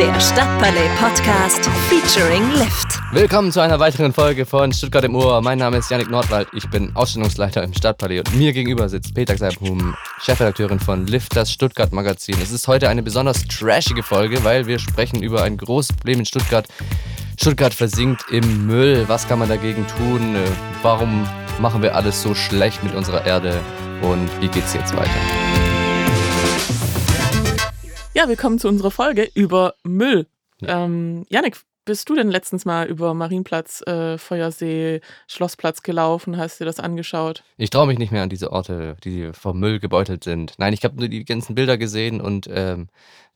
Der Stadtpalais Podcast featuring Lift. Willkommen zu einer weiteren Folge von Stuttgart im Ohr. Mein Name ist Yannick Nordwald. Ich bin Ausstellungsleiter im Stadtpalais und mir gegenüber sitzt Peter Seibhum, Chefredakteurin von Lift, das Stuttgart Magazin. Es ist heute eine besonders trashige Folge, weil wir sprechen über ein großes Problem in Stuttgart. Stuttgart versinkt im Müll. Was kann man dagegen tun? Warum machen wir alles so schlecht mit unserer Erde? Und wie geht's jetzt weiter? Ja, willkommen zu unserer Folge über Müll. Ja. Ähm, Janik, bist du denn letztens mal über Marienplatz, äh, Feuersee, Schlossplatz gelaufen? Hast du dir das angeschaut? Ich traue mich nicht mehr an diese Orte, die vom Müll gebeutelt sind. Nein, ich habe nur die ganzen Bilder gesehen und ähm,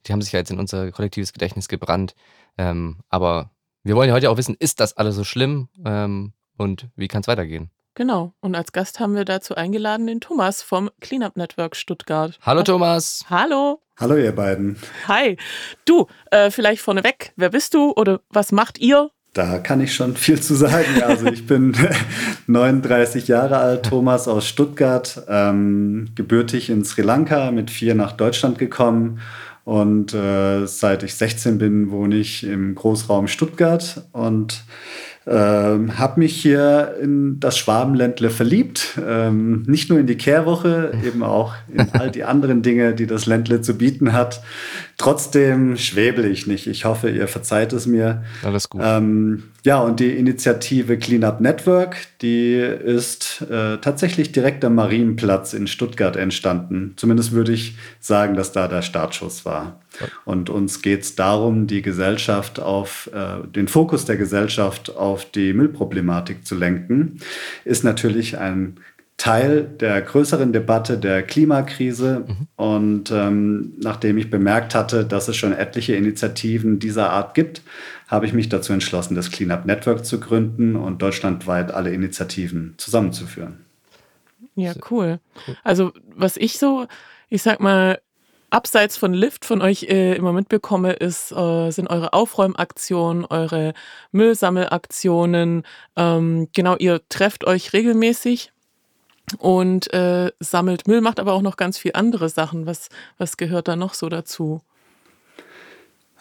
die haben sich ja jetzt in unser kollektives Gedächtnis gebrannt. Ähm, aber wir wollen ja heute auch wissen, ist das alles so schlimm ähm, und wie kann es weitergehen? Genau. Und als Gast haben wir dazu eingeladen den Thomas vom Cleanup Network Stuttgart. Hallo Thomas. Hallo. Hallo ihr beiden. Hi. Du, äh, vielleicht vorneweg, wer bist du oder was macht ihr? Da kann ich schon viel zu sagen. Also ich bin 39 Jahre alt, Thomas aus Stuttgart, ähm, gebürtig in Sri Lanka, mit vier nach Deutschland gekommen. Und äh, seit ich 16 bin, wohne ich im Großraum Stuttgart und ähm, habe mich hier in das Schwabenländle verliebt. Ähm, nicht nur in die Kehrwoche, eben auch in all die anderen Dinge, die das Ländle zu bieten hat. Trotzdem schwebel ich nicht. Ich hoffe, ihr verzeiht es mir. Alles gut. Ähm, ja, und die Initiative Cleanup Network, die ist äh, tatsächlich direkt am Marienplatz in Stuttgart entstanden. Zumindest würde ich sagen, dass da der Startschuss war. Und uns geht es darum, die Gesellschaft auf äh, den Fokus der Gesellschaft auf die Müllproblematik zu lenken. Ist natürlich ein Teil der größeren Debatte der Klimakrise. Mhm. Und ähm, nachdem ich bemerkt hatte, dass es schon etliche Initiativen dieser Art gibt, habe ich mich dazu entschlossen, das Cleanup Network zu gründen und deutschlandweit alle Initiativen zusammenzuführen. Ja, cool. Also was ich so, ich sag mal, abseits von Lift von euch äh, immer mitbekomme, ist, äh, sind eure Aufräumaktionen, eure Müllsammelaktionen. Ähm, genau, ihr trefft euch regelmäßig und äh, sammelt Müll, macht aber auch noch ganz viel andere Sachen. Was, was gehört da noch so dazu?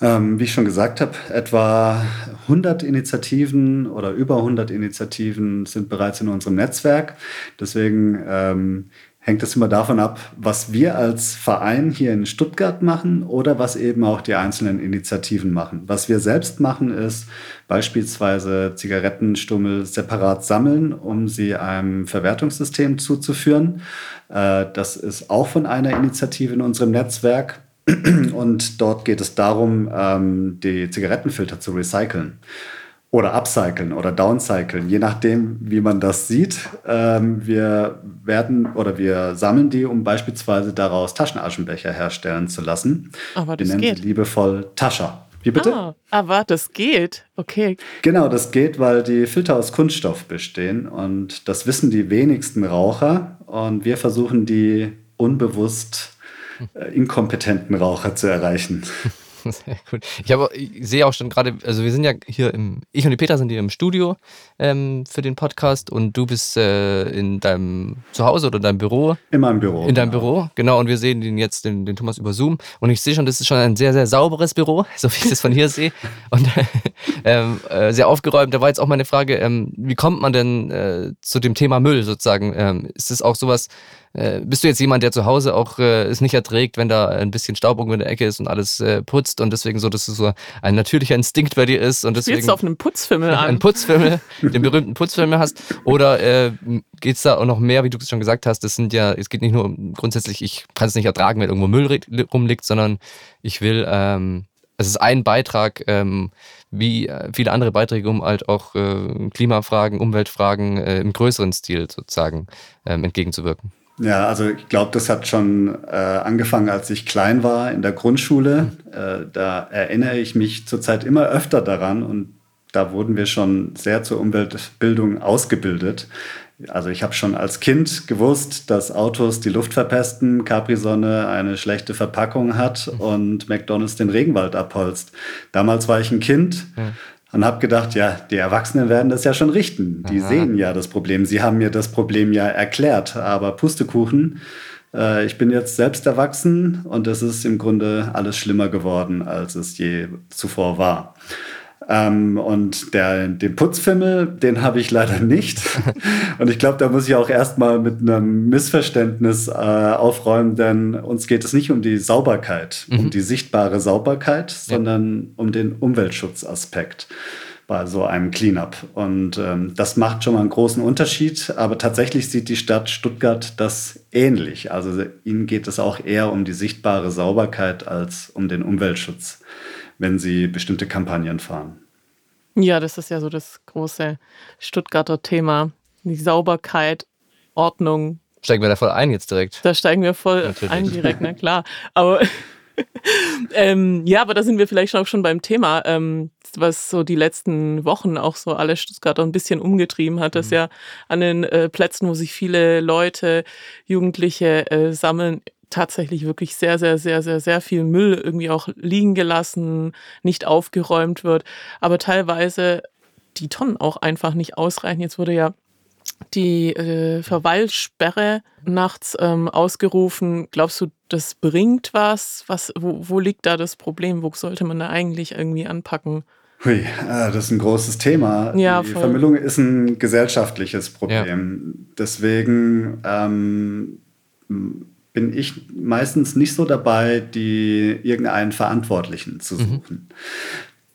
Ähm, wie ich schon gesagt habe, etwa 100 Initiativen oder über 100 Initiativen sind bereits in unserem Netzwerk. Deswegen ähm, hängt es immer davon ab, was wir als Verein hier in Stuttgart machen oder was eben auch die einzelnen Initiativen machen. Was wir selbst machen, ist beispielsweise Zigarettenstummel separat sammeln, um sie einem Verwertungssystem zuzuführen. Äh, das ist auch von einer Initiative in unserem Netzwerk. Und dort geht es darum, ähm, die Zigarettenfilter zu recyceln oder upcyclen oder downcyclen, je nachdem, wie man das sieht. Ähm, wir werden oder wir sammeln die, um beispielsweise daraus Taschenaschenbecher herstellen zu lassen. Aber das wir nennen geht. sie liebevoll Tascher. Wie bitte? Ah, aber das geht. Okay. Genau, das geht, weil die Filter aus Kunststoff bestehen und das wissen die wenigsten Raucher und wir versuchen die unbewusst äh, inkompetenten Raucher zu erreichen. Sehr gut. Ich, habe, ich sehe auch schon gerade, also wir sind ja hier im, ich und die Peter sind hier im Studio ähm, für den Podcast und du bist äh, in deinem Zuhause oder in deinem Büro. In meinem Büro. In deinem genau. Büro, genau. Und wir sehen den jetzt, den, den Thomas über Zoom. Und ich sehe schon, das ist schon ein sehr, sehr sauberes Büro, so wie ich das von hier sehe. Und ähm, äh, sehr aufgeräumt. Da war jetzt auch meine Frage, ähm, wie kommt man denn äh, zu dem Thema Müll sozusagen? Ähm, ist es auch sowas, äh, bist du jetzt jemand, der zu Hause auch äh, es nicht erträgt, wenn da ein bisschen Staub irgendwo in der Ecke ist und alles äh, putzt und deswegen so, dass es so ein natürlicher Instinkt bei dir ist und deswegen. Spielst du auf einem Putzfimmel an? Einen Putzfimmel, den berühmten Putzfimmel hast. Oder äh, geht es da auch noch mehr, wie du es schon gesagt hast, das sind ja, es geht nicht nur um grundsätzlich, ich kann es nicht ertragen, wenn irgendwo Müll rumliegt, sondern ich will, ähm, es ist ein Beitrag, ähm, wie äh, viele andere Beiträge, um halt auch äh, Klimafragen, Umweltfragen äh, im größeren Stil sozusagen ähm, entgegenzuwirken. Ja, also ich glaube, das hat schon äh, angefangen, als ich klein war in der Grundschule. Äh, da erinnere ich mich zurzeit immer öfter daran und da wurden wir schon sehr zur Umweltbildung ausgebildet. Also ich habe schon als Kind gewusst, dass Autos die Luft verpesten, Capri-Sonne eine schlechte Verpackung hat und McDonald's den Regenwald abholzt. Damals war ich ein Kind, ja und habe gedacht, ja, die Erwachsenen werden das ja schon richten. Die Aha. sehen ja das Problem. Sie haben mir das Problem ja erklärt. Aber Pustekuchen, äh, ich bin jetzt selbst erwachsen und es ist im Grunde alles schlimmer geworden, als es je zuvor war. Ähm, und der, den Putzfimmel, den habe ich leider nicht. und ich glaube, da muss ich auch erstmal mit einem Missverständnis äh, aufräumen, denn uns geht es nicht um die Sauberkeit, mhm. um die sichtbare Sauberkeit, ja. sondern um den Umweltschutzaspekt bei so einem Cleanup. Und ähm, das macht schon mal einen großen Unterschied. Aber tatsächlich sieht die Stadt Stuttgart das ähnlich. Also ihnen geht es auch eher um die sichtbare Sauberkeit als um den Umweltschutz wenn sie bestimmte Kampagnen fahren. Ja, das ist ja so das große Stuttgarter Thema. Die Sauberkeit, Ordnung. Steigen wir da voll ein jetzt direkt? Da steigen wir voll Natürlich. ein direkt, na klar. Aber ähm, ja, aber da sind wir vielleicht auch schon beim Thema, ähm, was so die letzten Wochen auch so alle Stuttgarter ein bisschen umgetrieben hat, dass mhm. ja an den äh, Plätzen, wo sich viele Leute, Jugendliche äh, sammeln, tatsächlich wirklich sehr, sehr, sehr, sehr, sehr viel Müll irgendwie auch liegen gelassen, nicht aufgeräumt wird, aber teilweise die Tonnen auch einfach nicht ausreichen. Jetzt wurde ja die äh, Verweilsperre nachts ähm, ausgerufen. Glaubst du, das bringt was? was wo, wo liegt da das Problem? Wo sollte man da eigentlich irgendwie anpacken? Hui, äh, das ist ein großes Thema. Ja, die voll. Vermüllung ist ein gesellschaftliches Problem. Ja. Deswegen ähm, bin ich meistens nicht so dabei, die irgendeinen Verantwortlichen zu mhm. suchen. Mhm.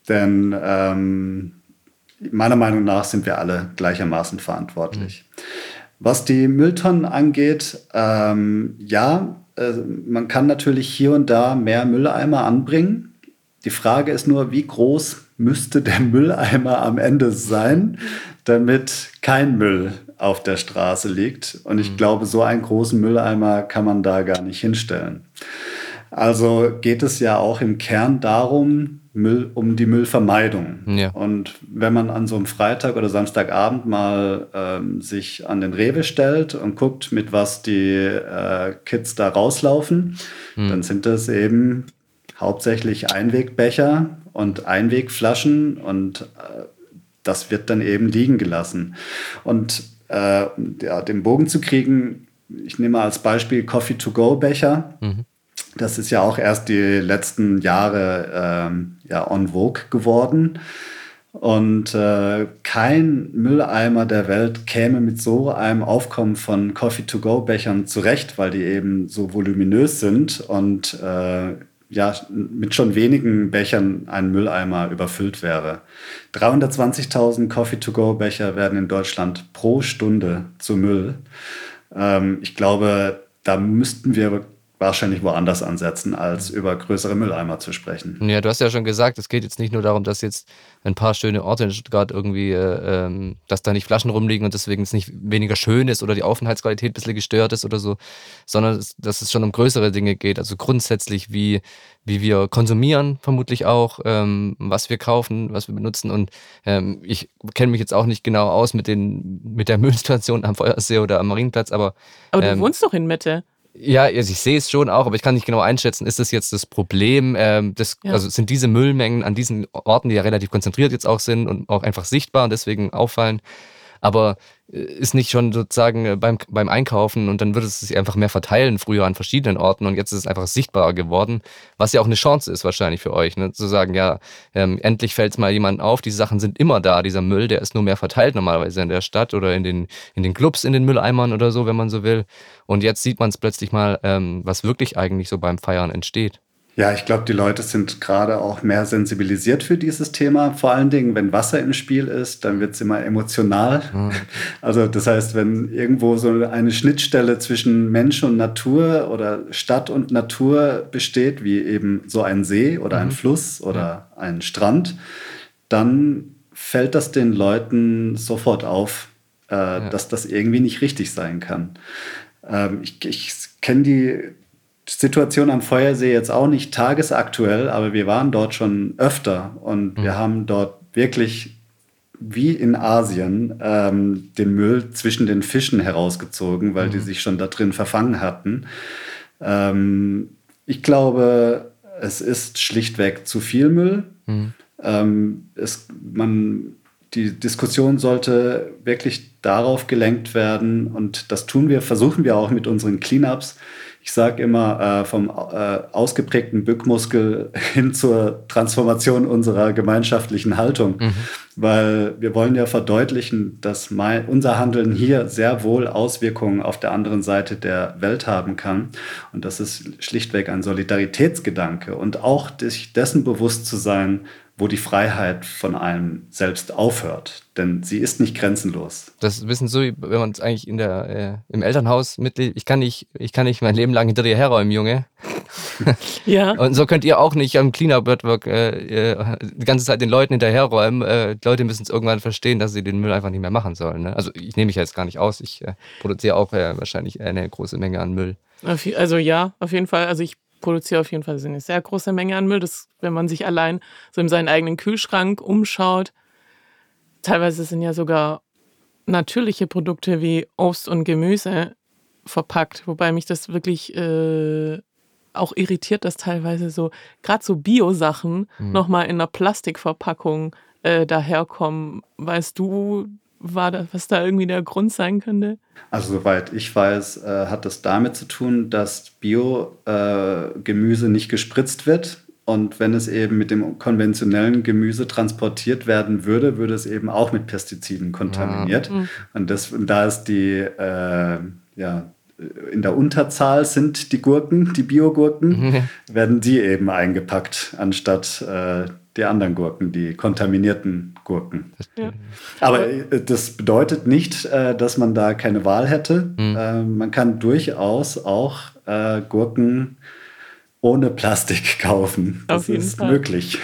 Denn ähm, meiner Meinung nach sind wir alle gleichermaßen verantwortlich. Mhm. Was die Mülltonnen angeht, ähm, ja, äh, man kann natürlich hier und da mehr Mülleimer anbringen. Die Frage ist nur, wie groß müsste der Mülleimer am Ende sein, damit kein Müll auf der Straße liegt. Und ich mhm. glaube, so einen großen Mülleimer kann man da gar nicht hinstellen. Also geht es ja auch im Kern darum, Müll, um die Müllvermeidung. Ja. Und wenn man an so einem Freitag oder Samstagabend mal ähm, sich an den Rewe stellt und guckt, mit was die äh, Kids da rauslaufen, mhm. dann sind das eben hauptsächlich Einwegbecher und Einwegflaschen und äh, das wird dann eben liegen gelassen. Und äh, ja, den Bogen zu kriegen, ich nehme als Beispiel Coffee-to-Go-Becher. Mhm. Das ist ja auch erst die letzten Jahre ähm, ja, on vogue geworden. Und äh, kein Mülleimer der Welt käme mit so einem Aufkommen von Coffee-to-Go-Bechern zurecht, weil die eben so voluminös sind und äh, ja, mit schon wenigen Bechern ein Mülleimer überfüllt wäre. 320.000 Coffee-to-go-Becher werden in Deutschland pro Stunde zu Müll. Ähm, ich glaube, da müssten wir wahrscheinlich woanders ansetzen, als über größere Mülleimer zu sprechen. Ja, du hast ja schon gesagt, es geht jetzt nicht nur darum, dass jetzt ein paar schöne Orte in Stuttgart irgendwie, äh, ähm, dass da nicht Flaschen rumliegen und deswegen es nicht weniger schön ist oder die Aufenthaltsqualität ein bisschen gestört ist oder so, sondern dass es schon um größere Dinge geht. Also grundsätzlich, wie, wie wir konsumieren, vermutlich auch, ähm, was wir kaufen, was wir benutzen. Und ähm, ich kenne mich jetzt auch nicht genau aus mit, den, mit der Müllsituation am Feuersee oder am Marienplatz, aber. Aber du ähm, wohnst doch in Mitte. Ja, also ich sehe es schon auch, aber ich kann nicht genau einschätzen, ist das jetzt das Problem? Ähm, das, ja. Also sind diese Müllmengen an diesen Orten, die ja relativ konzentriert jetzt auch sind und auch einfach sichtbar und deswegen auffallen, aber äh, ist nicht schon sozusagen äh, beim, beim Einkaufen und dann würde es sich einfach mehr verteilen, früher an verschiedenen Orten und jetzt ist es einfach sichtbarer geworden, was ja auch eine Chance ist wahrscheinlich für euch, ne? zu sagen, ja, ähm, endlich fällt es mal jemandem auf, diese Sachen sind immer da, dieser Müll, der ist nur mehr verteilt normalerweise in der Stadt oder in den, in den Clubs, in den Mülleimern oder so, wenn man so will. Und jetzt sieht man es plötzlich mal, ähm, was wirklich eigentlich so beim Feiern entsteht. Ja, ich glaube, die Leute sind gerade auch mehr sensibilisiert für dieses Thema. Vor allen Dingen, wenn Wasser im Spiel ist, dann wird es immer emotional. Mhm. Also das heißt, wenn irgendwo so eine Schnittstelle zwischen Mensch und Natur oder Stadt und Natur besteht, wie eben so ein See oder mhm. ein Fluss oder ja. ein Strand, dann fällt das den Leuten sofort auf, äh, ja. dass das irgendwie nicht richtig sein kann. Ähm, ich ich kenne die Situation am Feuersee jetzt auch nicht tagesaktuell, aber wir waren dort schon öfter und mhm. wir haben dort wirklich wie in Asien ähm, den Müll zwischen den Fischen herausgezogen, weil mhm. die sich schon da drin verfangen hatten. Ähm, ich glaube, es ist schlichtweg zu viel Müll. Mhm. Ähm, es, man, die Diskussion sollte wirklich darauf gelenkt werden und das tun wir, versuchen wir auch mit unseren Cleanups, ich sage immer, äh, vom äh, ausgeprägten Bückmuskel hin zur Transformation unserer gemeinschaftlichen Haltung. Mhm. Weil wir wollen ja verdeutlichen, dass mein, unser Handeln hier sehr wohl Auswirkungen auf der anderen Seite der Welt haben kann. Und das ist schlichtweg ein Solidaritätsgedanke. Und auch sich dessen bewusst zu sein, wo die Freiheit von einem selbst aufhört. Denn sie ist nicht grenzenlos. Das wissen so, wenn man es eigentlich in der, äh, im Elternhaus mitlebt. Ich kann nicht, ich kann nicht mein Leben lang hinter dir herräumen, Junge. ja. Und so könnt ihr auch nicht am Cleanup-Work äh, äh, die ganze Zeit den Leuten hinterherräumen. Äh, Leute müssen es irgendwann verstehen, dass sie den Müll einfach nicht mehr machen sollen. Ne? Also ich nehme mich jetzt gar nicht aus. Ich äh, produziere auch äh, wahrscheinlich eine große Menge an Müll. Also ja, auf jeden Fall. Also ich produziere auf jeden Fall eine sehr große Menge an Müll. Das, wenn man sich allein so in seinen eigenen Kühlschrank umschaut, teilweise sind ja sogar natürliche Produkte wie Obst und Gemüse verpackt, wobei mich das wirklich äh, auch irritiert, dass teilweise so gerade so Bio-Sachen mhm. nochmal in einer Plastikverpackung äh, daherkommen. Weißt du, war da, was da irgendwie der Grund sein könnte? Also soweit ich weiß, äh, hat das damit zu tun, dass Bio-Gemüse äh, nicht gespritzt wird. Und wenn es eben mit dem konventionellen Gemüse transportiert werden würde, würde es eben auch mit Pestiziden kontaminiert. Ja. Mhm. Und, das, und da ist die, äh, ja, in der Unterzahl sind die Gurken, die Biogurken, mhm. werden die eben eingepackt, anstatt äh, die anderen Gurken, die kontaminierten Gurken. Ja. Aber äh, das bedeutet nicht, äh, dass man da keine Wahl hätte. Mhm. Man kann durchaus auch Gurken ohne Plastik kaufen. Das ist Fall. möglich.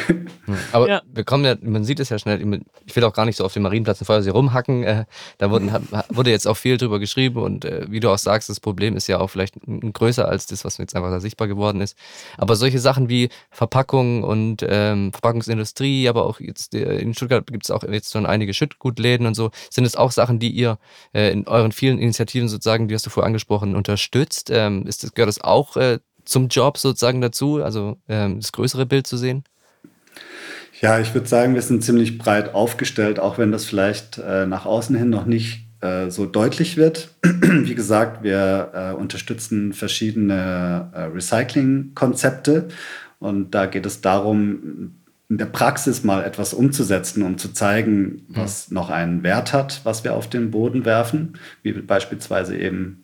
Aber ja. wir kommen ja, man sieht es ja schnell, ich will auch gar nicht so auf dem Marienplatz in Feuersee rumhacken. Äh, da wurden, wurde jetzt auch viel drüber geschrieben und äh, wie du auch sagst, das Problem ist ja auch vielleicht größer als das, was jetzt einfach da sichtbar geworden ist. Aber solche Sachen wie Verpackung und ähm, Verpackungsindustrie, aber auch jetzt äh, in Stuttgart gibt es auch jetzt schon einige Schüttgutläden und so, sind es auch Sachen, die ihr äh, in euren vielen Initiativen sozusagen, die hast du vorher angesprochen, unterstützt? Ähm, ist das, gehört das auch äh, zum Job sozusagen dazu, also ähm, das größere Bild zu sehen? Ja, ich würde sagen, wir sind ziemlich breit aufgestellt, auch wenn das vielleicht äh, nach außen hin noch nicht äh, so deutlich wird. Wie gesagt, wir äh, unterstützen verschiedene äh, Recycling-Konzepte und da geht es darum, in der Praxis mal etwas umzusetzen, um zu zeigen, was noch einen Wert hat, was wir auf den Boden werfen, wie beispielsweise eben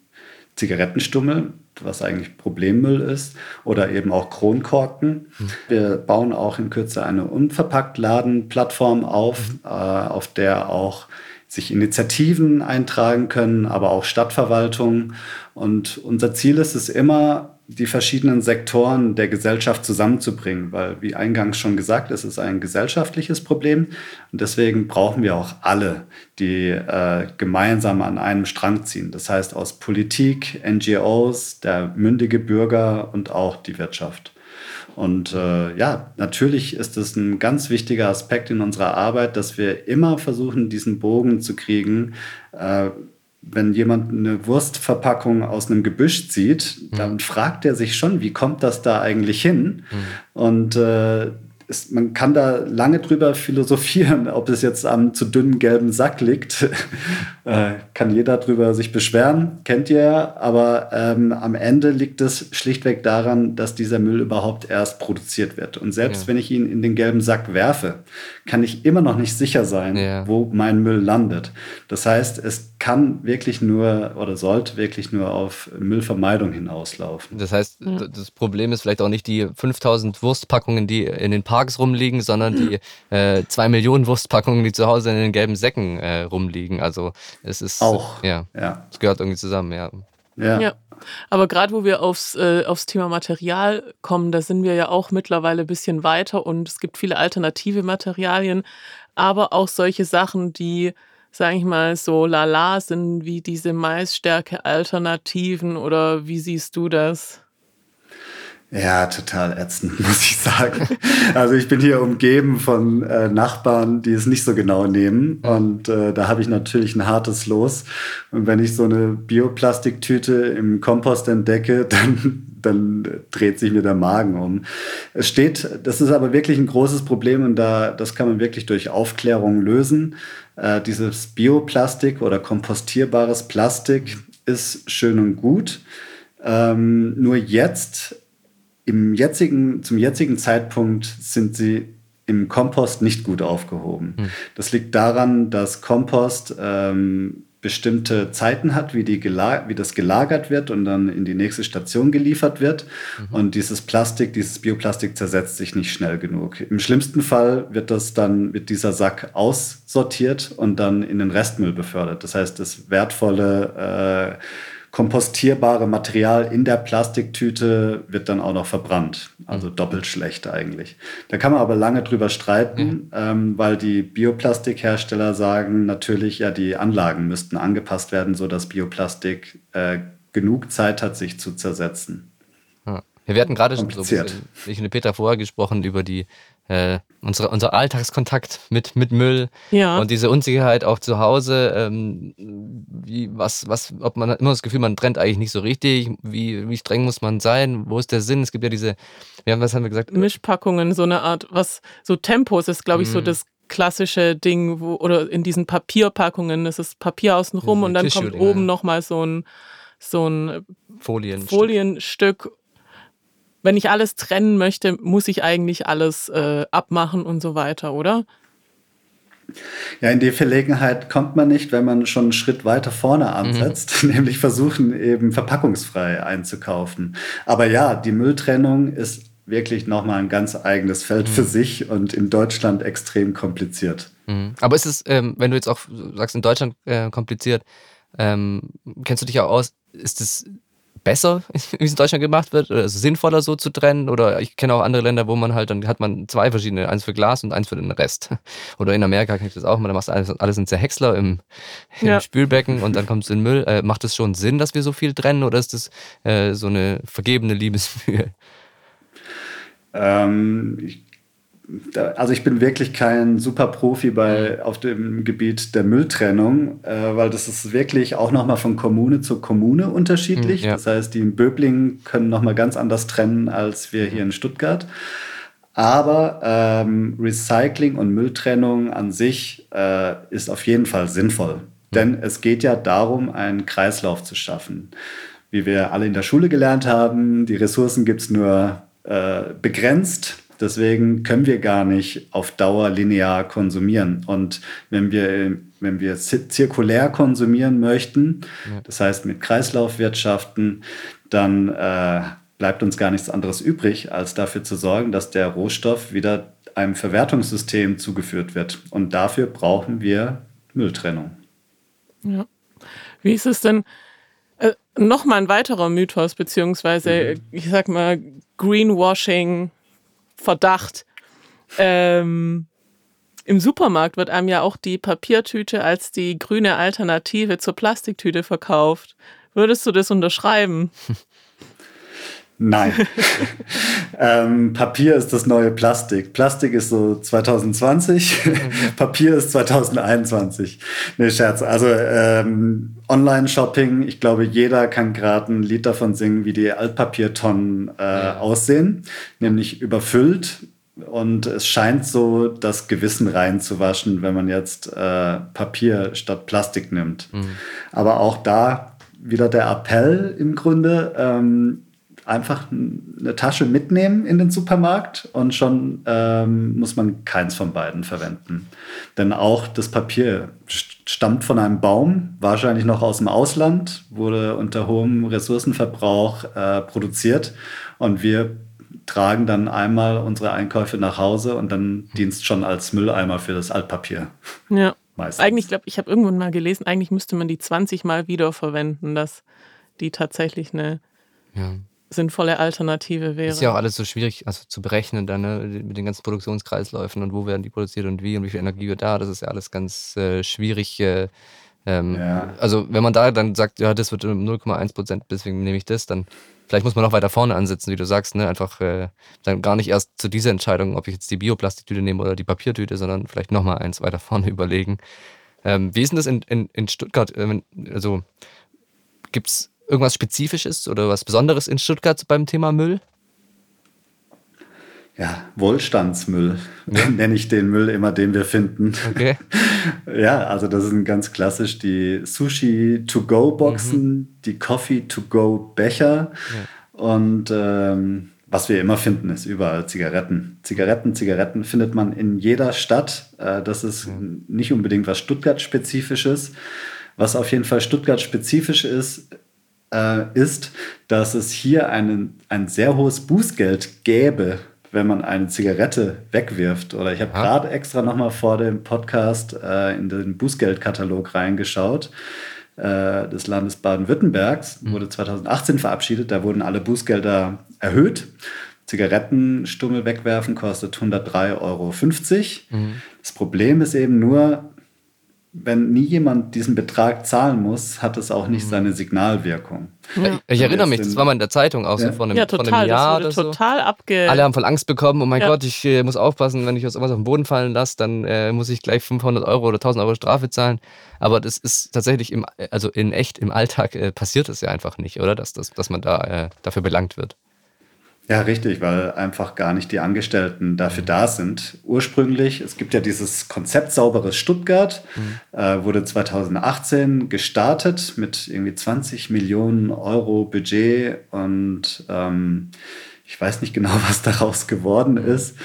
Zigarettenstummel was eigentlich Problemmüll ist, oder eben auch Kronkorken. Mhm. Wir bauen auch in Kürze eine Unverpackt-Laden-Plattform auf, mhm. äh, auf der auch sich Initiativen eintragen können, aber auch Stadtverwaltungen. Und unser Ziel ist es immer, die verschiedenen Sektoren der Gesellschaft zusammenzubringen, weil, wie eingangs schon gesagt, es ist ein gesellschaftliches Problem und deswegen brauchen wir auch alle, die äh, gemeinsam an einem Strang ziehen. Das heißt aus Politik, NGOs, der mündige Bürger und auch die Wirtschaft. Und äh, ja, natürlich ist es ein ganz wichtiger Aspekt in unserer Arbeit, dass wir immer versuchen, diesen Bogen zu kriegen. Äh, wenn jemand eine Wurstverpackung aus einem Gebüsch zieht, mhm. dann fragt er sich schon, wie kommt das da eigentlich hin? Mhm. Und äh, ist, man kann da lange drüber philosophieren, ob es jetzt am zu dünnen gelben Sack liegt. äh, kann jeder drüber sich beschweren, kennt ihr. Aber ähm, am Ende liegt es schlichtweg daran, dass dieser Müll überhaupt erst produziert wird. Und selbst ja. wenn ich ihn in den gelben Sack werfe, kann ich immer noch nicht sicher sein, ja. wo mein Müll landet. Das heißt, es kann wirklich nur oder sollte wirklich nur auf Müllvermeidung hinauslaufen. Das heißt, das Problem ist vielleicht auch nicht die 5000 Wurstpackungen, die in den Park Parks rumliegen, sondern die äh, zwei Millionen Wurstpackungen, die zu Hause in den gelben Säcken äh, rumliegen. Also es ist auch, ja, ja. es gehört irgendwie zusammen, ja. Ja. ja. Aber gerade wo wir aufs, äh, aufs Thema Material kommen, da sind wir ja auch mittlerweile ein bisschen weiter und es gibt viele alternative Materialien, aber auch solche Sachen, die, sage ich mal, so lala sind, wie diese Maisstärke-Alternativen oder wie siehst du das? Ja, total ätzend, muss ich sagen. Also ich bin hier umgeben von äh, Nachbarn, die es nicht so genau nehmen. Und äh, da habe ich natürlich ein hartes Los. Und wenn ich so eine Bioplastiktüte im Kompost entdecke, dann, dann dreht sich mir der Magen um. Es steht, das ist aber wirklich ein großes Problem und da, das kann man wirklich durch Aufklärung lösen. Äh, dieses Bioplastik oder kompostierbares Plastik ist schön und gut. Ähm, nur jetzt im jetzigen, zum jetzigen Zeitpunkt sind sie im Kompost nicht gut aufgehoben. Hm. Das liegt daran, dass Kompost ähm, bestimmte Zeiten hat, wie, die wie das gelagert wird und dann in die nächste Station geliefert wird. Mhm. Und dieses Plastik, dieses Bioplastik zersetzt sich nicht schnell genug. Im schlimmsten Fall wird das dann, wird dieser Sack aussortiert und dann in den Restmüll befördert. Das heißt, das wertvolle äh, kompostierbare Material in der Plastiktüte wird dann auch noch verbrannt. Also mhm. doppelt schlecht eigentlich. Da kann man aber lange drüber streiten, mhm. ähm, weil die Bioplastikhersteller sagen natürlich, ja, die Anlagen müssten angepasst werden, sodass Bioplastik äh, genug Zeit hat, sich zu zersetzen. Ja. Wir hatten gerade schon so, ich und Peter vorher gesprochen über die äh, unsere, unser Alltagskontakt mit, mit Müll ja. und diese Unsicherheit auch zu Hause, ähm, wie, was, was, ob man immer das Gefühl, man trennt eigentlich nicht so richtig, wie, wie streng muss man sein, wo ist der Sinn? Es gibt ja diese, wir haben, was haben wir gesagt? Mischpackungen, so eine Art, was, so Tempos ist, glaube ich, mm. so mhm. das klassische Ding, wo, oder in diesen Papierpackungen, das ist Papier außenrum und dann kommt oben nochmal so ein, so ein Folienstück. Folienstück wenn ich alles trennen möchte, muss ich eigentlich alles äh, abmachen und so weiter, oder? Ja, in die Verlegenheit kommt man nicht, wenn man schon einen Schritt weiter vorne mhm. ansetzt, mhm. nämlich versuchen, eben verpackungsfrei einzukaufen. Aber ja, die Mülltrennung ist wirklich nochmal ein ganz eigenes Feld mhm. für sich und in Deutschland extrem kompliziert. Mhm. Aber ist es, ähm, wenn du jetzt auch sagst, in Deutschland äh, kompliziert, ähm, kennst du dich auch aus, ist es besser, wie es in Deutschland gemacht wird, oder ist es sinnvoller so zu trennen? Oder ich kenne auch andere Länder, wo man halt, dann hat man zwei verschiedene, eins für Glas und eins für den Rest. Oder in Amerika kenne ich das auch mal, da machst du alles, alles in Zerhäcksler im, im ja. Spülbecken und dann kommt es in den Müll. Äh, macht es schon Sinn, dass wir so viel trennen oder ist das äh, so eine vergebene Liebesmühe? Ähm, ich also ich bin wirklich kein super Profi bei, mhm. auf dem Gebiet der Mülltrennung, äh, weil das ist wirklich auch nochmal von Kommune zu Kommune unterschiedlich. Mhm, ja. Das heißt, die in Böblingen können nochmal ganz anders trennen als wir hier in Stuttgart. Aber ähm, Recycling und Mülltrennung an sich äh, ist auf jeden Fall sinnvoll. Mhm. Denn es geht ja darum, einen Kreislauf zu schaffen. Wie wir alle in der Schule gelernt haben, die Ressourcen gibt es nur äh, begrenzt. Deswegen können wir gar nicht auf Dauer linear konsumieren. Und wenn wir, wenn wir zirkulär konsumieren möchten, ja. das heißt mit Kreislaufwirtschaften, dann äh, bleibt uns gar nichts anderes übrig, als dafür zu sorgen, dass der Rohstoff wieder einem Verwertungssystem zugeführt wird. Und dafür brauchen wir Mülltrennung. Ja. Wie ist es denn? Äh, Nochmal ein weiterer Mythos, beziehungsweise, mhm. ich sag mal, Greenwashing Verdacht. Ähm, Im Supermarkt wird einem ja auch die Papiertüte als die grüne Alternative zur Plastiktüte verkauft. Würdest du das unterschreiben? Nein. ähm, Papier ist das neue Plastik. Plastik ist so 2020, Papier ist 2021. Nee, Scherz. Also ähm, Online-Shopping, ich glaube, jeder kann gerade ein Lied davon singen, wie die Altpapiertonnen äh, ja. aussehen, nämlich überfüllt. Und es scheint so das Gewissen reinzuwaschen, wenn man jetzt äh, Papier statt Plastik nimmt. Mhm. Aber auch da wieder der Appell im Grunde. Ähm, einfach eine Tasche mitnehmen in den Supermarkt und schon ähm, muss man keins von beiden verwenden. Denn auch das Papier stammt von einem Baum, wahrscheinlich noch aus dem Ausland, wurde unter hohem Ressourcenverbrauch äh, produziert und wir tragen dann einmal unsere Einkäufe nach Hause und dann dienst schon als Mülleimer für das Altpapier. Ja. Meistens. Eigentlich glaube ich, habe irgendwann mal gelesen, eigentlich müsste man die 20 Mal wiederverwenden, dass die tatsächlich eine ja sinnvolle Alternative wäre. Ist ja auch alles so schwierig also zu berechnen dann ne? mit den ganzen Produktionskreisläufen und wo werden die produziert und wie und wie viel Energie wird da. Das ist ja alles ganz äh, schwierig. Äh, ähm, ja. Also wenn man da dann sagt, ja, das wird 0,1 Prozent, deswegen nehme ich das, dann vielleicht muss man noch weiter vorne ansetzen, wie du sagst, ne? einfach äh, dann gar nicht erst zu dieser Entscheidung, ob ich jetzt die Bioplastiktüte nehme oder die Papiertüte, sondern vielleicht nochmal eins weiter vorne überlegen. Ähm, wie ist denn das in, in, in Stuttgart? Ähm, also gibt es irgendwas Spezifisches oder was Besonderes in Stuttgart beim Thema Müll? Ja, Wohlstandsmüll ja. nenne ich den Müll immer, den wir finden. Okay. Ja, also das sind ganz klassisch die Sushi-to-go-Boxen, mhm. die Coffee-to-go-Becher ja. und ähm, was wir immer finden, ist überall Zigaretten. Zigaretten, Zigaretten findet man in jeder Stadt. Äh, das ist mhm. nicht unbedingt was Stuttgart-spezifisches. Was auf jeden Fall Stuttgart-spezifisch ist, äh, ist, dass es hier einen, ein sehr hohes Bußgeld gäbe wenn man eine Zigarette wegwirft. Oder ich habe gerade extra nochmal vor dem Podcast äh, in den Bußgeldkatalog reingeschaut äh, des Landes Baden-Württembergs. Mhm. Wurde 2018 verabschiedet. Da wurden alle Bußgelder erhöht. Zigarettenstummel wegwerfen kostet 103,50 Euro. Mhm. Das Problem ist eben nur, wenn nie jemand diesen Betrag zahlen muss, hat es auch nicht mhm. seine Signalwirkung. Ja. Ich, erinnere mich, das war mal in der Zeitung auch ja. so vor einem, ja, total, vor einem Jahr oder so. total abge... Alle haben voll Angst bekommen, oh mein ja. Gott, ich äh, muss aufpassen, wenn ich was auf den Boden fallen lasse, dann äh, muss ich gleich 500 Euro oder 1000 Euro Strafe zahlen. Aber das ist tatsächlich, im, also in echt, im Alltag äh, passiert das ja einfach nicht, oder? Dass, dass, dass man da äh, dafür belangt wird. Ja, richtig, weil einfach gar nicht die Angestellten dafür da sind. Ursprünglich, es gibt ja dieses Konzept Sauberes Stuttgart, mhm. äh, wurde 2018 gestartet mit irgendwie 20 Millionen Euro Budget und ähm, ich weiß nicht genau, was daraus geworden ist,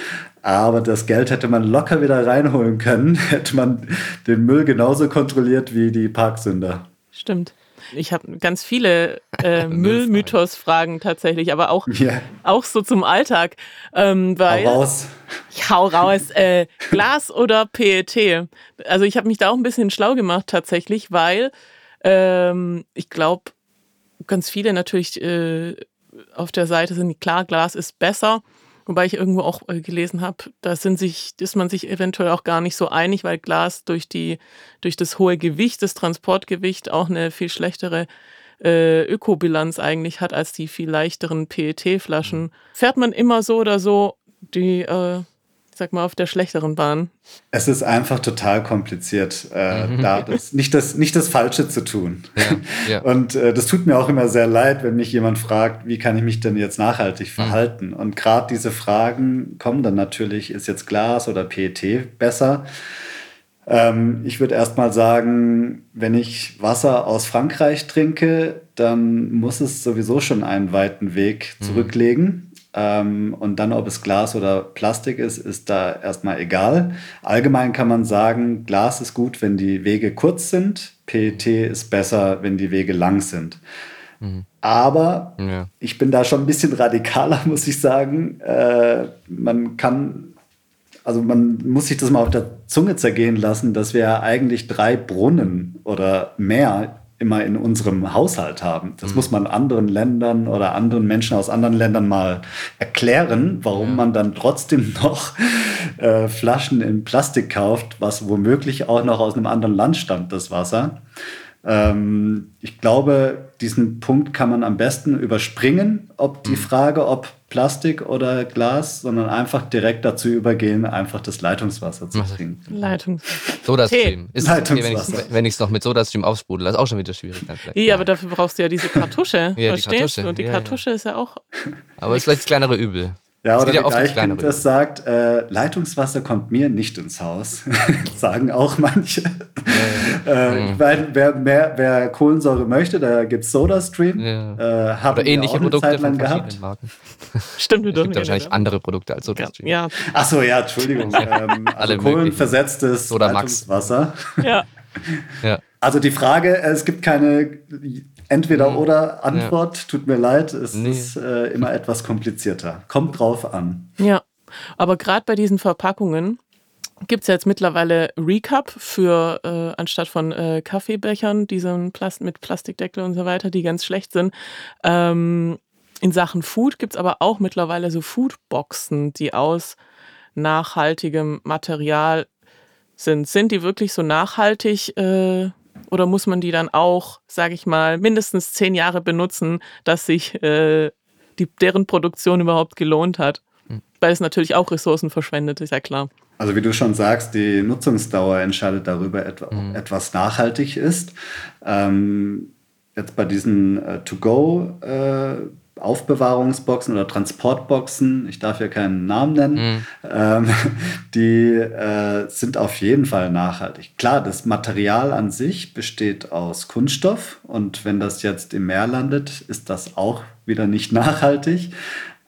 aber das Geld hätte man locker wieder reinholen können, hätte man den Müll genauso kontrolliert wie die Parksünder. Stimmt. Ich habe ganz viele äh, Müllmythos-Fragen tatsächlich, aber auch, yeah. auch so zum Alltag. Ähm, weil, hau raus. Ich hau raus. Äh, Glas oder PET? Also ich habe mich da auch ein bisschen schlau gemacht tatsächlich, weil ähm, ich glaube, ganz viele natürlich äh, auf der Seite sind, klar, Glas ist besser. Wobei ich irgendwo auch äh, gelesen habe, da sind sich, ist man sich eventuell auch gar nicht so einig, weil Glas durch, die, durch das hohe Gewicht, das Transportgewicht auch eine viel schlechtere äh, Ökobilanz eigentlich hat als die viel leichteren PET-Flaschen. Mhm. Fährt man immer so oder so die äh, sag mal, auf der schlechteren Bahn? Es ist einfach total kompliziert, äh, mhm. da das, nicht, das, nicht das Falsche zu tun. Ja, ja. Und äh, das tut mir auch immer sehr leid, wenn mich jemand fragt, wie kann ich mich denn jetzt nachhaltig mhm. verhalten? Mhm. Und gerade diese Fragen kommen dann natürlich, ist jetzt Glas oder PET besser? Ähm, ich würde erst mal sagen, wenn ich Wasser aus Frankreich trinke, dann muss es sowieso schon einen weiten Weg mhm. zurücklegen. Ähm, und dann, ob es Glas oder Plastik ist, ist da erstmal egal. Allgemein kann man sagen, Glas ist gut, wenn die Wege kurz sind. PET ist besser, wenn die Wege lang sind. Mhm. Aber ja. ich bin da schon ein bisschen radikaler, muss ich sagen. Äh, man kann, also man muss sich das mal auf der Zunge zergehen lassen, dass wir eigentlich drei Brunnen oder mehr immer in unserem Haushalt haben. Das mhm. muss man anderen Ländern oder anderen Menschen aus anderen Ländern mal erklären, warum ja. man dann trotzdem noch äh, Flaschen in Plastik kauft, was womöglich auch noch aus einem anderen Land stammt, das Wasser. Ähm, ich glaube, diesen Punkt kann man am besten überspringen, ob die mhm. Frage, ob Plastik oder Glas, sondern einfach direkt dazu übergehen, einfach das Leitungswasser zu trinken. Leitungswasser. Sodastream. Ist Leitungswasser. Okay, wenn ich es noch mit Sodastream aufsprudel, das ist auch schon wieder schwierig. Dann ja, ja, aber dafür brauchst du ja diese Kartusche. ja, verstehst die Kartusche. du? Und die ja, Kartusche ja. ist ja auch. Aber es ist vielleicht das kleinere Übel. Ja, oder ja wie Kind das sagt, äh, Leitungswasser kommt mir nicht ins Haus. Sagen auch manche. Ja, äh, mhm. weil wer, mehr, wer Kohlensäure möchte, da gibt es SodaStream. Ja. Äh, haben ähnliche Produkte Zeit lang gehabt. Marken. Stimmt, es gibt wahrscheinlich andere Produkte als SodaStream. Ja. Achso, ja, Entschuldigung. ähm, also Kohlenversetztes Leitungswasser. Ja. ja. Also die Frage, es gibt keine entweder mhm. oder Antwort. Ja. Tut mir leid, es nee. ist äh, immer etwas komplizierter. Kommt drauf an. Ja, aber gerade bei diesen Verpackungen gibt es ja jetzt mittlerweile Recap für äh, anstatt von äh, Kaffeebechern, diesen Plast mit Plastikdeckel und so weiter, die ganz schlecht sind. Ähm, in Sachen Food gibt es aber auch mittlerweile so Foodboxen, die aus nachhaltigem Material sind. Sind die wirklich so nachhaltig? Äh, Oder muss man die dann auch, sage ich mal, mindestens zehn Jahre benutzen, dass sich äh, die, deren Produktion überhaupt gelohnt hat? Hm. Weil es natürlich auch Ressourcen verschwendet, ist ja klar. Also wie du schon sagst, die Nutzungsdauer entscheidet darüber, ob mhm. etwas nachhaltig ist. Ähm, jetzt bei diesen äh, To-Go äh, Aufbewahrungsboxen oder Transportboxen, ich darf ja keinen Namen nennen, mhm. ähm, die äh, sind auf jeden Fall nachhaltig. Klar, das Material an sich besteht aus Kunststoff und wenn das jetzt im Meer landet, ist das auch wieder nicht nachhaltig.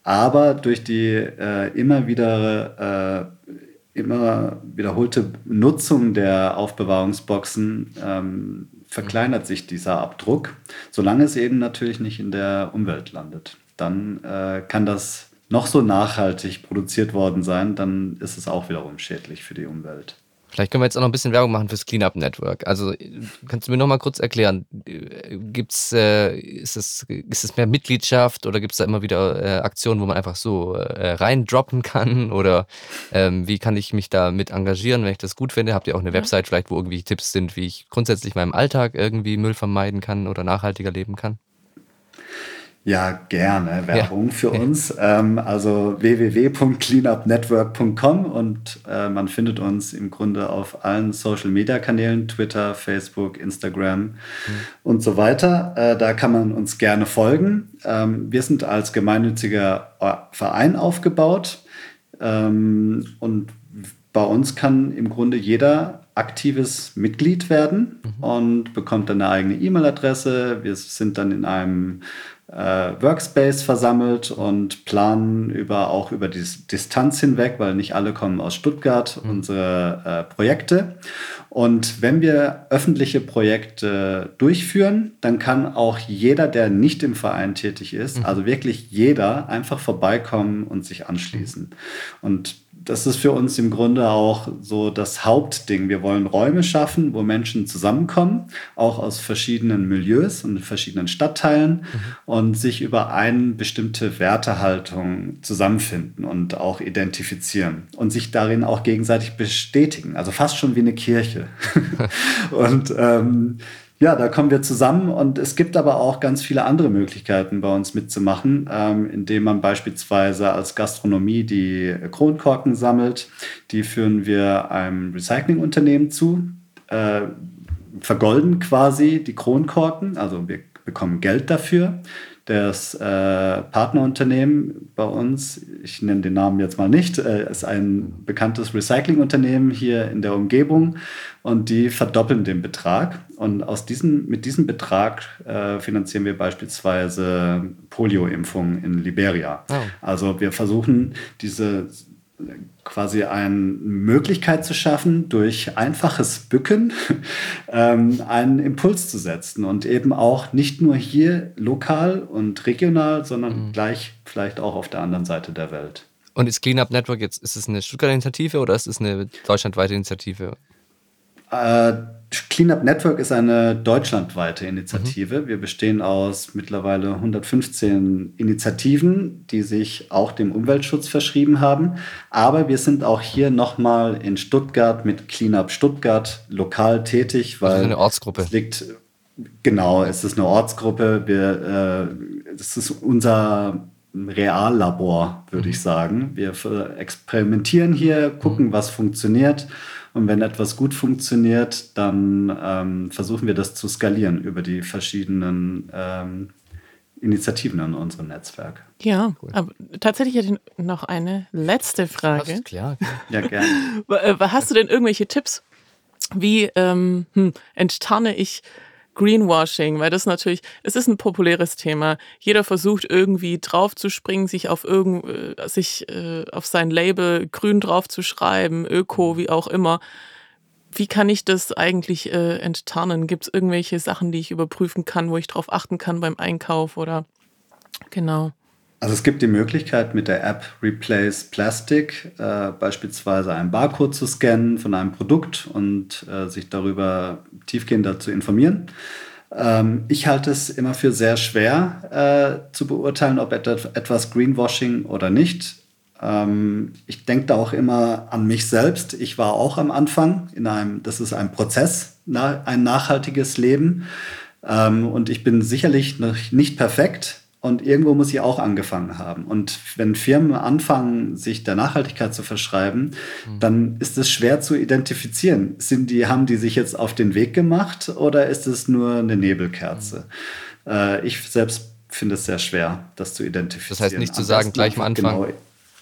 Aber durch die äh, immer wieder äh, immer wiederholte Nutzung der Aufbewahrungsboxen ähm, verkleinert sich dieser Abdruck, solange es eben natürlich nicht in der Umwelt landet. Dann äh, kann das noch so nachhaltig produziert worden sein, dann ist es auch wiederum schädlich für die Umwelt. Vielleicht können wir jetzt auch noch ein bisschen Werbung machen fürs Cleanup Network. Also kannst du mir noch mal kurz erklären, gibt's, äh, ist, es, ist es mehr Mitgliedschaft oder gibt es da immer wieder äh, Aktionen, wo man einfach so äh, reindroppen kann? Oder ähm, wie kann ich mich da mit engagieren, wenn ich das gut finde? Habt ihr auch eine Website vielleicht, wo irgendwie Tipps sind, wie ich grundsätzlich in meinem Alltag irgendwie Müll vermeiden kann oder nachhaltiger leben kann? Ja, gerne Werbung ja. für uns. Ähm, also www.cleanupnetwork.com und äh, man findet uns im Grunde auf allen Social Media Kanälen, Twitter, Facebook, Instagram mhm. und so weiter. Äh, da kann man uns gerne folgen. Ähm, wir sind als gemeinnütziger äh, Verein aufgebaut ähm, und bei uns kann im Grunde jeder aktives Mitglied werden mhm. und bekommt dann eine eigene E-Mail-Adresse. Wir sind dann in einem Workspace versammelt und planen über, auch über die Distanz hinweg, weil nicht alle kommen aus Stuttgart, mhm. unsere äh, Projekte. Und wenn wir öffentliche Projekte durchführen, dann kann auch jeder, der nicht im Verein tätig ist, mhm. also wirklich jeder, einfach vorbeikommen und sich anschließen. Und das ist für uns im Grunde auch so das Hauptding. Wir wollen Räume schaffen, wo Menschen zusammenkommen, auch aus verschiedenen Milieus und verschiedenen Stadtteilen mhm. und sich über eine bestimmte Wertehaltung zusammenfinden und auch identifizieren und sich darin auch gegenseitig bestätigen. Also fast schon wie eine Kirche. und ähm, ja, da kommen wir zusammen und es gibt aber auch ganz viele andere Möglichkeiten bei uns mitzumachen, ähm, indem man beispielsweise als Gastronomie die Kronkorken sammelt. Die führen wir einem Recyclingunternehmen zu, äh, vergolden quasi die Kronkorken, also wir bekommen Geld dafür. Das äh, Partnerunternehmen bei uns, ich nenne den Namen jetzt mal nicht, äh, ist ein bekanntes Recyclingunternehmen hier in der Umgebung und die verdoppeln den Betrag. Und aus diesem, mit diesem Betrag äh, finanzieren wir beispielsweise Polioimpfungen in Liberia. Oh. Also wir versuchen diese quasi eine Möglichkeit zu schaffen, durch einfaches Bücken ähm, einen Impuls zu setzen und eben auch nicht nur hier lokal und regional, sondern mhm. gleich vielleicht auch auf der anderen Seite der Welt. Und ist Cleanup Network jetzt, ist es eine Stuttgarter Initiative oder ist es eine deutschlandweite Initiative? Äh, Cleanup Network ist eine deutschlandweite Initiative. Mhm. Wir bestehen aus mittlerweile 115 Initiativen, die sich auch dem Umweltschutz verschrieben haben. Aber wir sind auch hier nochmal in Stuttgart mit Cleanup Stuttgart lokal tätig, weil also eine Ortsgruppe. Es liegt genau, es ist eine Ortsgruppe. Wir, äh, das ist unser Reallabor, würde mhm. ich sagen. Wir experimentieren hier, gucken, mhm. was funktioniert und wenn etwas gut funktioniert, dann ähm, versuchen wir das zu skalieren über die verschiedenen ähm, Initiativen in unserem Netzwerk. Ja, cool. aber tatsächlich hätte ich noch eine letzte Frage. Hast, klar. ja, gerne. Äh, hast du denn irgendwelche Tipps? Wie ähm, hm, enttarne ich Greenwashing, weil das natürlich, es ist ein populäres Thema. Jeder versucht irgendwie draufzuspringen, sich auf irgend, äh, sich äh, auf sein Label grün draufzuschreiben, Öko, wie auch immer. Wie kann ich das eigentlich äh, enttarnen? Gibt es irgendwelche Sachen, die ich überprüfen kann, wo ich drauf achten kann beim Einkauf oder genau? Also es gibt die Möglichkeit mit der App Replace Plastic äh, beispielsweise einen Barcode zu scannen von einem Produkt und äh, sich darüber tiefgehender zu informieren. Ähm, ich halte es immer für sehr schwer äh, zu beurteilen, ob etwas Greenwashing oder nicht. Ähm, ich denke da auch immer an mich selbst. Ich war auch am Anfang in einem, das ist ein Prozess, ein nachhaltiges Leben. Ähm, und ich bin sicherlich noch nicht perfekt. Und irgendwo muss ich auch angefangen haben. Und wenn Firmen anfangen, sich der Nachhaltigkeit zu verschreiben, mhm. dann ist es schwer zu identifizieren. Sind die, haben die sich jetzt auf den Weg gemacht oder ist es nur eine Nebelkerze? Mhm. Äh, ich selbst finde es sehr schwer, das zu identifizieren. Das heißt nicht zu sagen, gleich am Anfang. Genau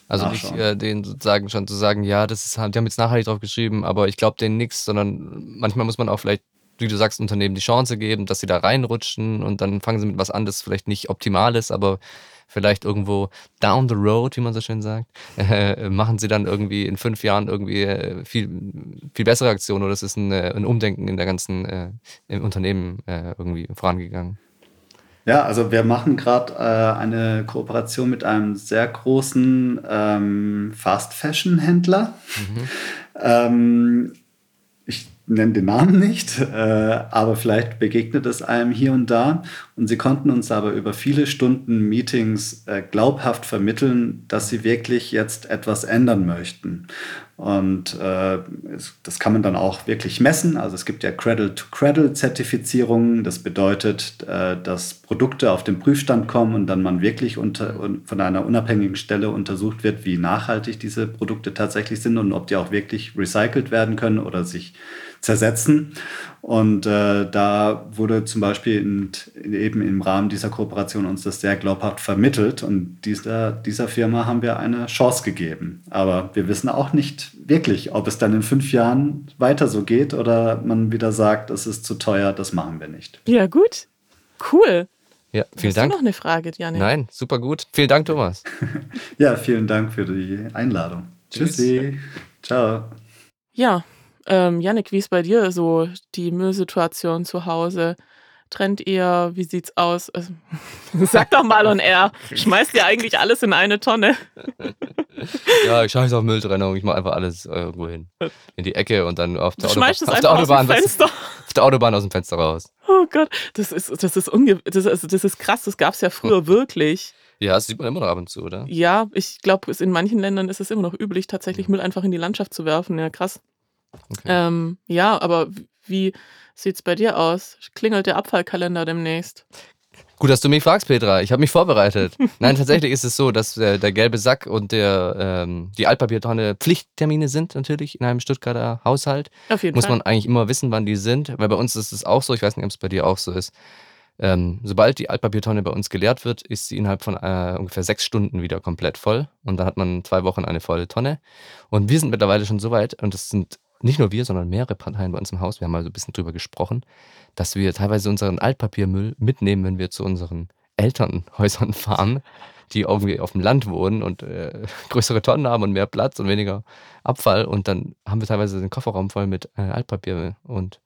also nicht äh, denen sozusagen schon zu sagen, ja, das ist, die haben jetzt nachhaltig drauf geschrieben, aber ich glaube denen nichts, sondern manchmal muss man auch vielleicht wie du sagst, Unternehmen die Chance geben, dass sie da reinrutschen und dann fangen sie mit was an, das vielleicht nicht optimal ist, aber vielleicht irgendwo down the road, wie man so schön sagt, äh, machen sie dann irgendwie in fünf Jahren irgendwie äh, viel, viel bessere Aktionen oder es ist ein, äh, ein Umdenken in der ganzen äh, im Unternehmen äh, irgendwie vorangegangen. Ja, also wir machen gerade äh, eine Kooperation mit einem sehr großen ähm, Fast-Fashion-Händler. Mhm. Ähm, nenne den Namen nicht, äh, aber vielleicht begegnet es einem hier und da. Und sie konnten uns aber über viele Stunden Meetings äh, glaubhaft vermitteln, dass sie wirklich jetzt etwas ändern möchten. Und äh, das kann man dann auch wirklich messen. Also es gibt ja Cradle-to-Cradle-Zertifizierungen. Das bedeutet, äh, dass Produkte auf den Prüfstand kommen und dann man wirklich unter, von einer unabhängigen Stelle untersucht wird, wie nachhaltig diese Produkte tatsächlich sind und ob die auch wirklich recycelt werden können oder sich zersetzen. Und äh, da wurde zum Beispiel in, eben im Rahmen dieser Kooperation uns das sehr glaubhaft vermittelt. Und dieser, dieser Firma haben wir eine Chance gegeben. Aber wir wissen auch nicht wirklich, ob es dann in fünf Jahren weiter so geht oder man wieder sagt, es ist zu teuer, das machen wir nicht. Ja, gut. Cool. Ja, vielen Hast Dank. Du noch eine Frage, Janik? Nein, super gut. Vielen Dank, Thomas. ja, vielen Dank für die Einladung. Tschüssi. Ciao. Ja, ähm, Janik, wie ist bei dir so die Müllsituation zu Hause? Trennt ihr? Wie sieht's aus? Also, sag doch mal und er schmeißt ja eigentlich alles in eine Tonne. ja, ich scheiße auf Mülltrennung. Ich mache einfach alles irgendwo hin. In die Ecke und dann auf der, Autobahn, auf der Autobahn. Was, auf der Autobahn aus dem Fenster raus. Oh Gott, das ist, das ist, unge das ist, das ist krass. Das gab es ja früher wirklich. Ja, das sieht man immer noch ab und zu, oder? Ja, ich glaube, in manchen Ländern ist es immer noch üblich, tatsächlich Müll einfach in die Landschaft zu werfen. Ja, krass. Okay. Ähm, ja, aber wie sieht es bei dir aus? Klingelt der Abfallkalender demnächst? Gut, dass du mich fragst, Petra. Ich habe mich vorbereitet. Nein, tatsächlich ist es so, dass äh, der gelbe Sack und der, ähm, die Altpapiertonne Pflichttermine sind natürlich in einem Stuttgarter Haushalt. Auf jeden Muss Fall. man eigentlich immer wissen, wann die sind, weil bei uns ist es auch so, ich weiß nicht, ob es bei dir auch so ist. Ähm, sobald die Altpapiertonne bei uns geleert wird, ist sie innerhalb von äh, ungefähr sechs Stunden wieder komplett voll. Und dann hat man zwei Wochen eine volle Tonne. Und wir sind mittlerweile schon so weit, und das sind nicht nur wir, sondern mehrere Parteien bei uns im Haus, wir haben mal so ein bisschen drüber gesprochen, dass wir teilweise unseren Altpapiermüll mitnehmen, wenn wir zu unseren Elternhäusern fahren, die irgendwie auf dem Land wohnen und äh, größere Tonnen haben und mehr Platz und weniger Abfall. Und dann haben wir teilweise den Kofferraum voll mit äh, Altpapier und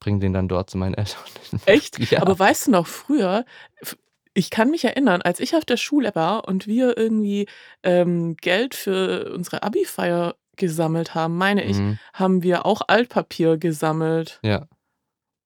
bringen den dann dort zu meinen Eltern. Echt? Ja. Aber weißt du noch, früher, ich kann mich erinnern, als ich auf der Schule war und wir irgendwie ähm, Geld für unsere Abi-Feier gesammelt haben, meine ich, mhm. haben wir auch Altpapier gesammelt. Ja.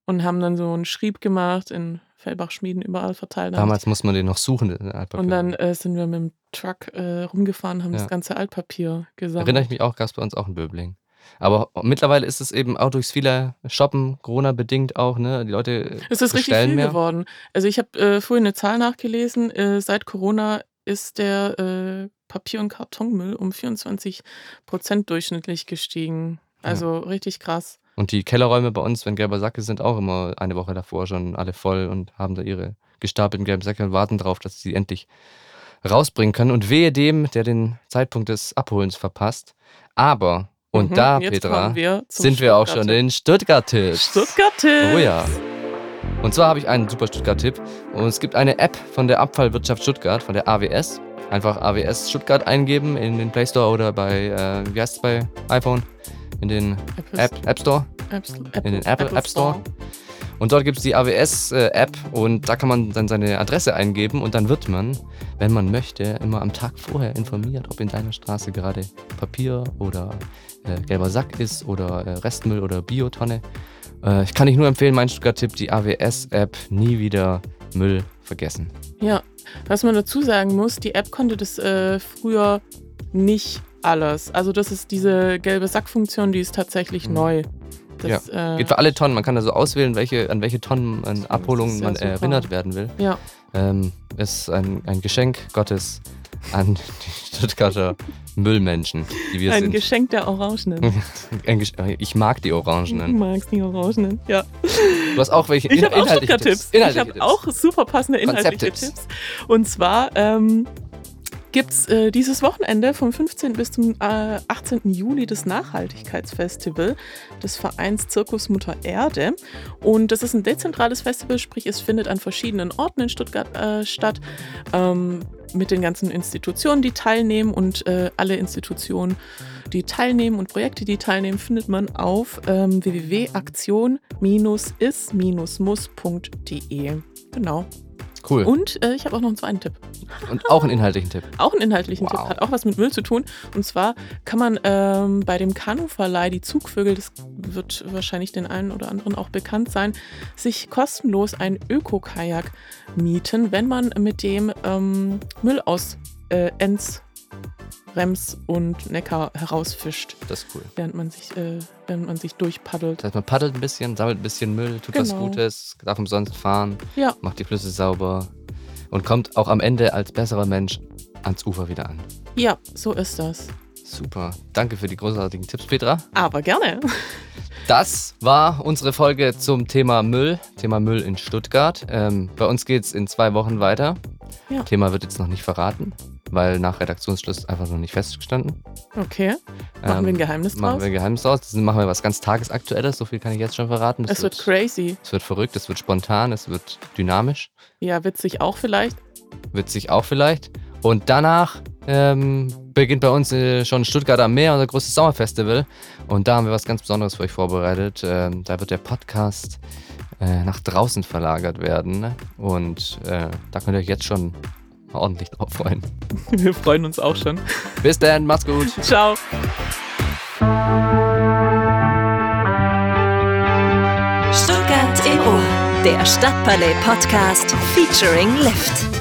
Und haben dann so einen Schrieb gemacht in Fellbach-Schmieden überall verteilt. Damals muss man den noch suchen, den Altpapier. Und dann äh, sind wir mit dem Truck äh, rumgefahren, haben ja. das ganze Altpapier gesammelt. Erinnere ich mich auch, gab es bei uns auch ein Böbling. Aber mittlerweile ist es eben auch durchs viele Shoppen, Corona-bedingt auch, ne? Die Leute. Es ist richtig viel mehr. geworden. Also ich habe äh, vorhin eine Zahl nachgelesen. Äh, seit Corona ist der äh, Papier- und Kartonmüll um 24 Prozent durchschnittlich gestiegen. Also ja. richtig krass. Und die Kellerräume bei uns, wenn gelber Sacke sind, auch immer eine Woche davor schon alle voll und haben da ihre gestapelten gelben Säcke und warten darauf, dass sie endlich rausbringen können. Und wehe dem, der den Zeitpunkt des Abholens verpasst. Aber, und mhm, da, Petra, wir sind wir auch schon in Stuttgart-Tipps. Stuttgart-Tipps. Oh ja. Und zwar habe ich einen super Stuttgart-Tipp. Und es gibt eine App von der Abfallwirtschaft Stuttgart, von der AWS. Einfach AWS Stuttgart eingeben in den Play Store oder bei, äh, wie heißt es bei iPhone? In den App, App Store? App, in den Apple, Apple App Store. Und dort gibt es die AWS-App äh, und da kann man dann seine Adresse eingeben und dann wird man, wenn man möchte, immer am Tag vorher informiert, ob in deiner Straße gerade Papier oder äh, gelber Sack ist oder äh, Restmüll oder Biotonne. Äh, ich kann dich nur empfehlen, mein Stuttgart-Tipp, die AWS-App, nie wieder Müll vergessen. Ja, was man dazu sagen muss, die App konnte das äh, früher nicht alles. Also das ist diese gelbe Sackfunktion, die ist tatsächlich Mhm. neu. Das, ja. äh, Geht für alle Tonnen. Man kann da so auswählen, welche, an welche Tonnen an Abholungen ja man super. erinnert werden will. ja. Ähm, ist ein, ein Geschenk Gottes an die Stuttgarter Müllmenschen, die wir Ein sind. Geschenk der Orangenen. Ein ich mag die Du Orangenen. magst die Orangenen, ja. Du hast auch welche Ich habe auch inhaltliche Stuttgart-Tipps. Ich Inhaltliche habe Tipps. auch super passende inhaltliche. Tipps. Und zwar ähm, gibt es äh, dieses Wochenende vom 15. bis zum äh, 18. Juli das Nachhaltigkeitsfestival des Vereins Zirkus Mutter Erde. Und das ist ein dezentrales Festival, sprich es findet an verschiedenen Orten in Stuttgart äh, statt. Ähm, mit den ganzen Institutionen, die teilnehmen und äh, alle Institutionen, die teilnehmen und Projekte, die teilnehmen, findet man auf ähm, www.aktion-muss.de. Genau. Cool. Und, Und äh, ich habe auch noch einen zweiten Tipp. auch einen inhaltlichen Tipp. Auch einen inhaltlichen Wow. Tipp, hat auch was mit Müll zu tun. Und zwar kann man ähm, bei dem Kanuverleih Die Zugvögel, das wird wahrscheinlich den einen oder anderen auch bekannt sein, sich kostenlos ein Öko-Kajak mieten, wenn man mit dem ähm, Müll aus äh, Enz, Rems und Neckar herausfischt, Das ist cool. während man sich, äh, während man sich durchpaddelt. Das heißt, man paddelt ein bisschen, sammelt ein bisschen Müll, tut was Genau. Gutes, darf umsonst fahren, Ja, macht die Flüsse sauber und kommt auch am Ende als besserer Mensch ans Ufer wieder an. ja, so ist das. Super. Danke für die großartigen Tipps, Petra. Aber gerne. Das war unsere Folge zum Thema Müll, Thema Müll in Stuttgart. Ähm, bei uns geht es in zwei Wochen weiter. Ja. Thema wird jetzt noch nicht verraten, weil nach Redaktionsschluss einfach noch nicht festgestanden. Okay. Machen Ähm, wir ein Geheimnis Machen draus? wir ein Geheimnis draus. Das machen wir was ganz Tagesaktuelles, so viel kann ich jetzt schon verraten. Das Es wird crazy. Es wird verrückt, es wird spontan, es wird dynamisch, Ja, witzig auch vielleicht. witzig auch vielleicht. Und danach ähm, beginnt bei uns äh, schon Stuttgart am Meer, unser großes Sommerfestival. Und da haben wir was ganz Besonderes für euch vorbereitet. Ähm, da wird der Podcast äh, nach draußen verlagert werden. Und äh, da könnt ihr euch jetzt schon ordentlich drauf freuen. Wir freuen uns auch schon. Bis dann, macht's gut. Ciao. Stuttgart im Ohr. Der Stadtpalais Podcast featuring Lift.